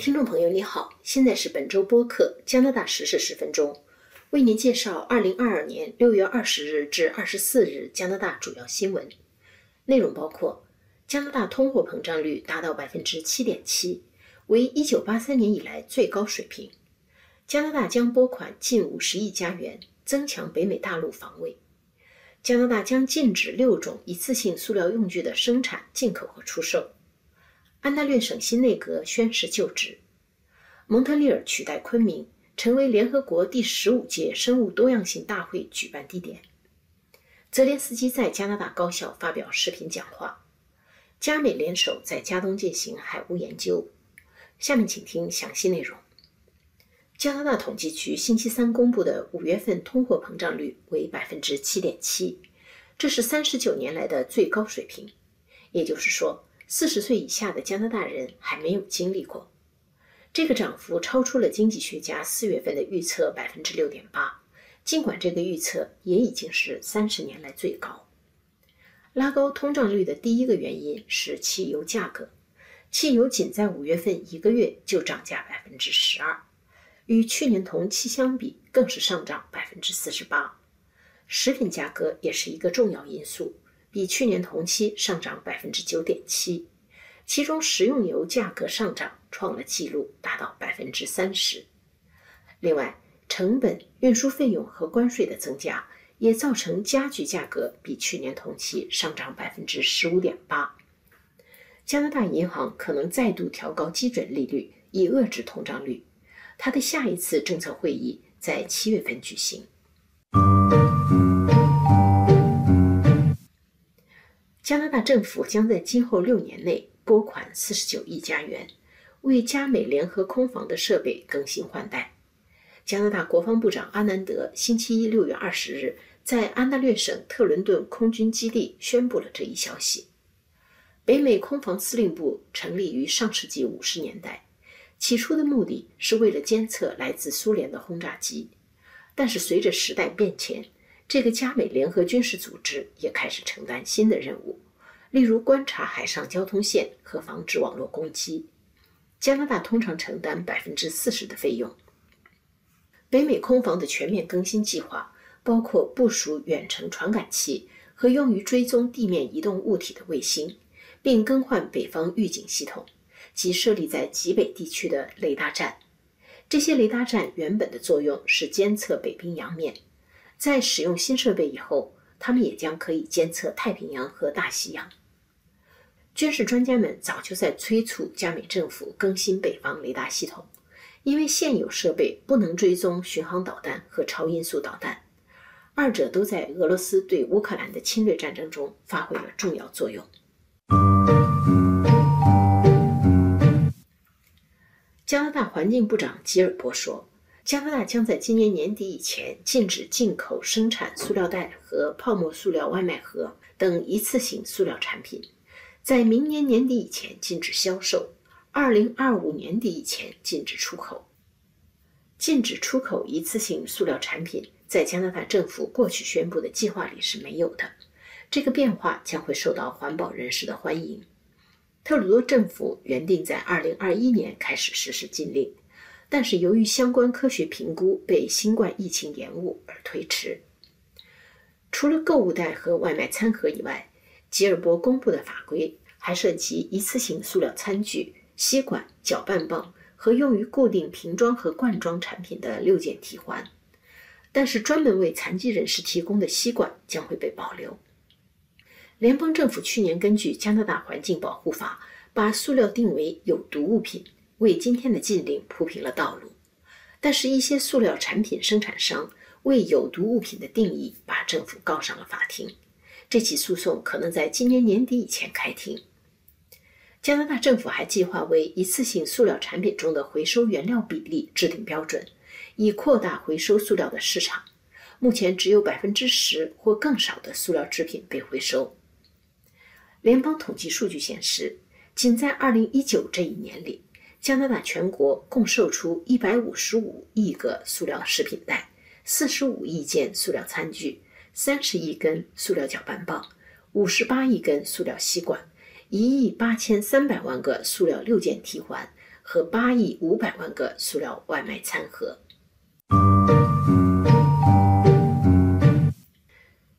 听众朋友，你好，现在是本周播客加拿大时事十分钟，为您介绍二零二二年六月二十日至二十四日加拿大主要新闻。内容包括：加拿大通货膨胀率达到百分之七点七，为一九八三年以来最高水平；加拿大将拨款近五十亿加元，增强北美大陆防卫；加拿大将禁止六种一次性塑料用具的生产、进口和出售。安大略省新内阁宣誓就职，蒙特利尔取代昆明成为联合国第十五届生物多样性大会举办地点。泽连斯基在加拿大高校发表视频讲话。加美联手在加东进行海污研究。下面请听详细内容。加拿大统计局星期三公布的五月份通货膨胀率为百分之七点七，这是三十九年来的最高水平。也就是说。四十岁以下的加拿大人还没有经历过，这个涨幅超出了经济学家四月份的预测百分之六点八。尽管这个预测也已经是三十年来最高。拉高通胀率的第一个原因是汽油价格，汽油仅在五月份一个月就涨价百分之十二，与去年同期相比更是上涨百分之四十八。食品价格也是一个重要因素。比去年同期上涨百分之九点七，其中食用油价格上涨创了纪录，达到百分之三十。另外，成本、运输费用和关税的增加也造成家具价格比去年同期上涨百分之十五点八。加拿大银行可能再度调高基准利率，以遏制通胀率。它的下一次政策会议在七月份举行。加拿大政府将在今后六年内拨款四十九亿加元，为加美联合空防的设备更新换代。加拿大国防部长阿南德星期一六月二十日在安大略省特伦顿空军基地宣布了这一消息。北美空防司令部成立于上世纪五十年代，起初的目的是为了监测来自苏联的轰炸机，但是随着时代变迁。这个加美联合军事组织也开始承担新的任务，例如观察海上交通线和防止网络攻击。加拿大通常承担百分之四十的费用。北美空防的全面更新计划包括部署远程传感器和用于追踪地面移动物体的卫星，并更换北方预警系统及设立在极北地区的雷达站。这些雷达站原本的作用是监测北冰洋面。在使用新设备以后，他们也将可以监测太平洋和大西洋。军事专家们早就在催促加美政府更新北方雷达系统，因为现有设备不能追踪巡航导弹和超音速导弹，二者都在俄罗斯对乌克兰的侵略战争中发挥了重要作用。加拿大环境部长吉尔伯说。加拿大将在今年年底以前禁止进口生产塑料袋和泡沫塑料外卖盒等一次性塑料产品，在明年年底以前禁止销售，二零二五年底以前禁止出口。禁止出口一次性塑料产品，在加拿大政府过去宣布的计划里是没有的。这个变化将会受到环保人士的欢迎。特鲁多政府原定在二零二一年开始实施禁令。但是由于相关科学评估被新冠疫情延误而推迟。除了购物袋和外卖餐盒以外，吉尔伯公布的法规还涉及一次性塑料餐具、吸管、搅拌棒和用于固定瓶装和罐装产品的六件替换。但是专门为残疾人士提供的吸管将会被保留。联邦政府去年根据加拿大环境保护法，把塑料定为有毒物品。为今天的禁令铺平了道路，但是，一些塑料产品生产商为有毒物品的定义把政府告上了法庭。这起诉讼可能在今年年底以前开庭。加拿大政府还计划为一次性塑料产品中的回收原料比例制定标准，以扩大回收塑料的市场。目前只有百分之十或更少的塑料制品被回收。联邦统计数据显示，仅在二零一九这一年里。加拿大全国共售出一百五十五亿个塑料食品袋，四十五亿件塑料餐具，三十亿根塑料搅拌棒，五十八亿根塑料吸管，一亿八千三百万个塑料六件提环和八亿五百万个塑料外卖餐盒。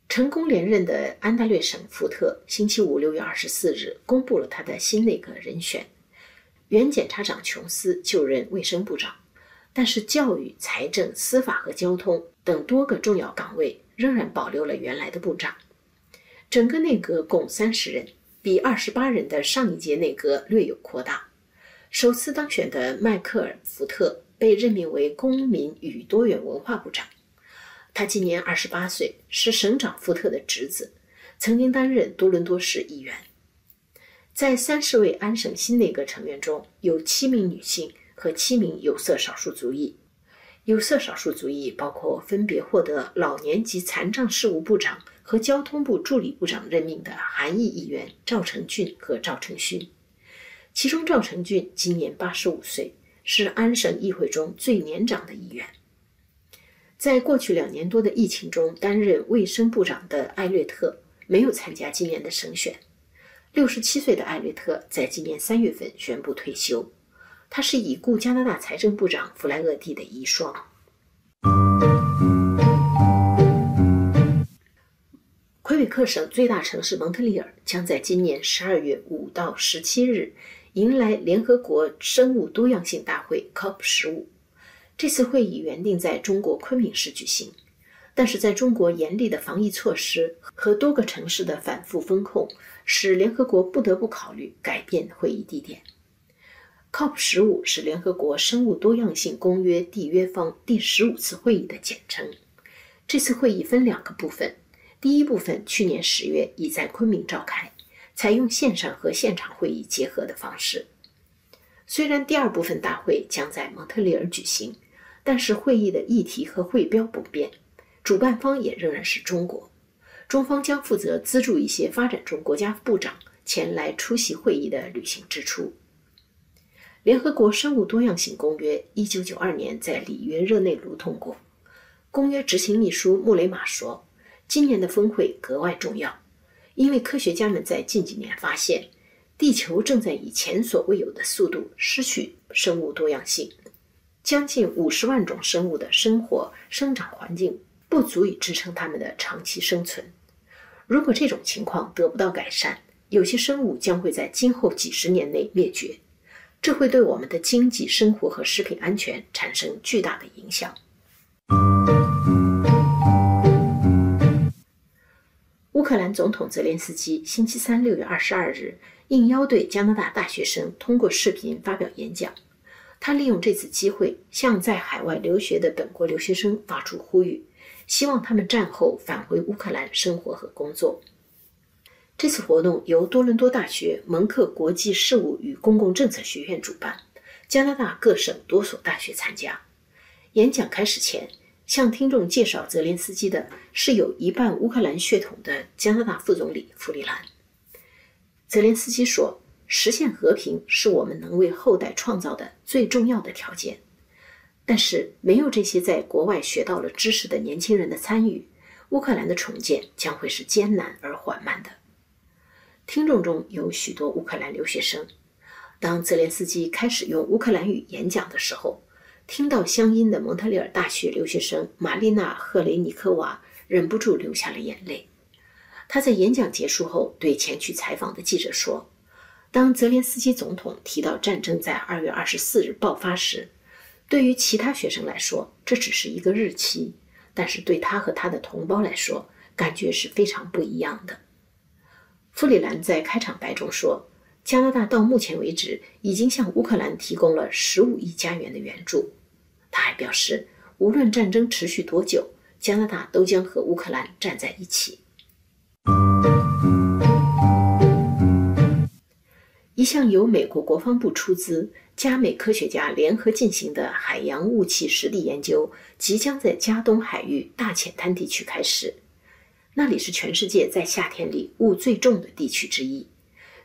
成功连任的安大略省福特星期五六月二十四日公布了他的新内阁人选，原检察长琼斯就任卫生部长，但是教育、财政、司法和交通等多个重要岗位仍然保留了原来的部长。整个内阁共三十人，比二十八人的上一届内阁略有扩大。首次当选的迈克尔·福特被任命为公民与多元文化部长。他今年二十八岁，是省长福特的侄子，曾经担任多伦多市议员。在三十位安省新内阁成员中，有七名女性和七名有色少数族裔。有色少数族裔包括分别获得老年及残障事务部长和交通部助理部长任命的韩裔议员赵成俊和赵成勋。其中，赵成俊今年八十五岁，是安省议会中最年长的议员。在过去两年多的疫情中，担任卫生部长的艾略特没有参加今年的省选。六十七岁的艾略特在今年三月份宣布退休。他是已故加拿大财政部长弗莱厄蒂的遗孀。魁北克省最大城市蒙特利尔将在今年十二月五到十七日迎来联合国生物多样性大会 COP 十五。这次会议原定在中国昆明市举行，但是在中国严厉的防疫措施和多个城市的反复封控，使联合国不得不考虑改变会议地点。COP 十五是联合国生物多样性公约缔约方第十五次会议的简称。这次会议分两个部分，第一部分去年十月已在昆明召开，采用线上和现场会议结合的方式。虽然第二部分大会将在蒙特利尔举行。但是会议的议题和会标不变，主办方也仍然是中国。中方将负责资助一些发展中国家部长前来出席会议的旅行支出。联合国生物多样性公约一九九二年在里约热内卢通过。公约执行秘书穆雷马说：“今年的峰会格外重要，因为科学家们在近几年发现，地球正在以前所未有的速度失去生物多样性。”将近五十万种生物的生活生长环境不足以支撑它们的长期生存。如果这种情况得不到改善，有些生物将会在今后几十年内灭绝，这会对我们的经济、生活和食品安全产生巨大的影响。乌克兰总统泽连斯基星期三六月二十二日应邀对加拿大大学生通过视频发表演讲。他利用这次机会向在海外留学的本国留学生发出呼吁，希望他们战后返回乌克兰生活和工作。这次活动由多伦多大学蒙克国际事务与公共政策学院主办，加拿大各省多所大学参加。演讲开始前，向听众介绍泽连斯基的是有一半乌克兰血统的加拿大副总理弗里兰。泽连斯基说。实现和平是我们能为后代创造的最重要的条件，但是没有这些在国外学到了知识的年轻人的参与，乌克兰的重建将会是艰难而缓慢的。听众中有许多乌克兰留学生。当泽连斯基开始用乌克兰语演讲的时候，听到乡音的蒙特利尔大学留学生玛丽娜·赫雷尼科娃忍不住流下了眼泪。他在演讲结束后对前去采访的记者说。当泽连斯基总统提到战争在二月二十四日爆发时，对于其他学生来说这只是一个日期，但是对他和他的同胞来说，感觉是非常不一样的。弗里兰在开场白中说：“加拿大到目前为止已经向乌克兰提供了十五亿加元的援助。”他还表示，无论战争持续多久，加拿大都将和乌克兰站在一起。一项由美国国防部出资、加美科学家联合进行的海洋雾气实地研究，即将在加东海域大浅滩地区开始。那里是全世界在夏天里雾最重的地区之一。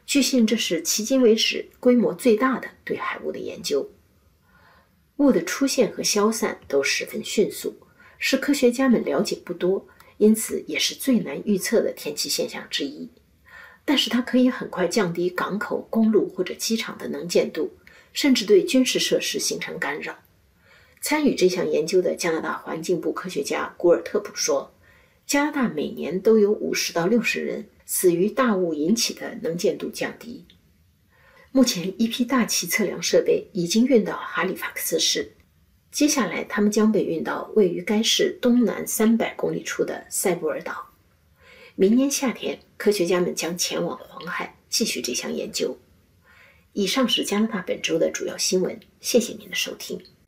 据信，这是迄今为止规模最大的对海雾的研究。雾的出现和消散都十分迅速，是科学家们了解不多，因此也是最难预测的天气现象之一。但是它可以很快降低港口、公路或者机场的能见度，甚至对军事设施形成干扰。参与这项研究的加拿大环境部科学家古尔特普说：“加拿大每年都有五十到六十人死于大雾引起的能见度降低。”目前，一批大气测量设备已经运到哈利法克斯市，接下来他们将被运到位于该市东南三百公里处的塞布尔岛。明年夏天，科学家们将前往黄海继续这项研究。以上是加拿大本周的主要新闻，谢谢您的收听。